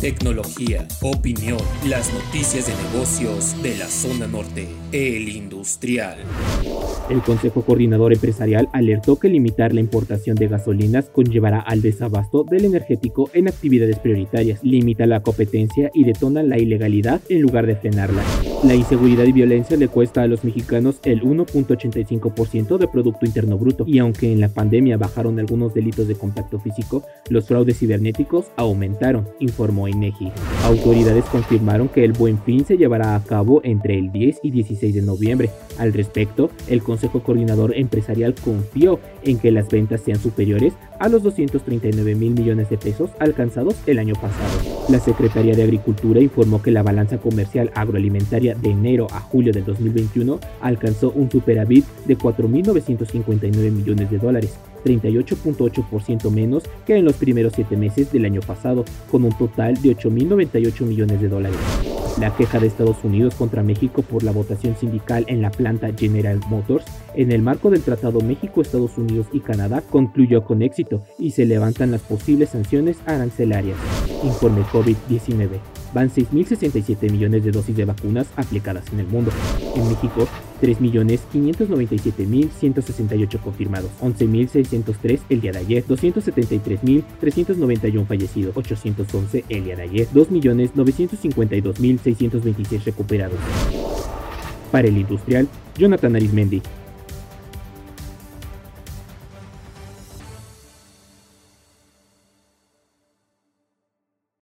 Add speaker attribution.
Speaker 1: tecnología, opinión, las noticias de negocios de la zona norte, el industrial.
Speaker 2: El Consejo Coordinador Empresarial alertó que limitar la importación de gasolinas conllevará al desabasto del energético en actividades prioritarias, limita la competencia y detona la ilegalidad en lugar de frenarla. La inseguridad y violencia le cuesta a los mexicanos el 1.85% de Producto Interno Bruto, y aunque en la pandemia bajaron algunos delitos de contacto físico, los fraudes cibernéticos aumentaron, informó INEGI. Autoridades confirmaron que el Buen Fin se llevará a cabo entre el 10 y 16 de noviembre. Al respecto, el Consejo Coordinador Empresarial confió en que las ventas sean superiores a los 239 mil millones de pesos alcanzados el año pasado. La Secretaría de Agricultura informó que la balanza comercial agroalimentaria de enero a julio del 2021 alcanzó un superávit de 4.959 millones de dólares, 38.8% menos que en los primeros siete meses del año pasado, con un total de 8.098 millones de dólares. La queja de Estados Unidos contra México por la votación sindical en la planta General Motors en el marco del Tratado México, Estados Unidos y Canadá concluyó con éxito y se levantan las posibles sanciones arancelarias. Informe COVID-19 van 6.067 millones de dosis de vacunas aplicadas en el mundo. En México, 3.597.168 confirmados, 11.603 el día de ayer, 273.391 fallecidos, 811 el día de ayer, 2.952.626 recuperados. Para el industrial, Jonathan Arismendi,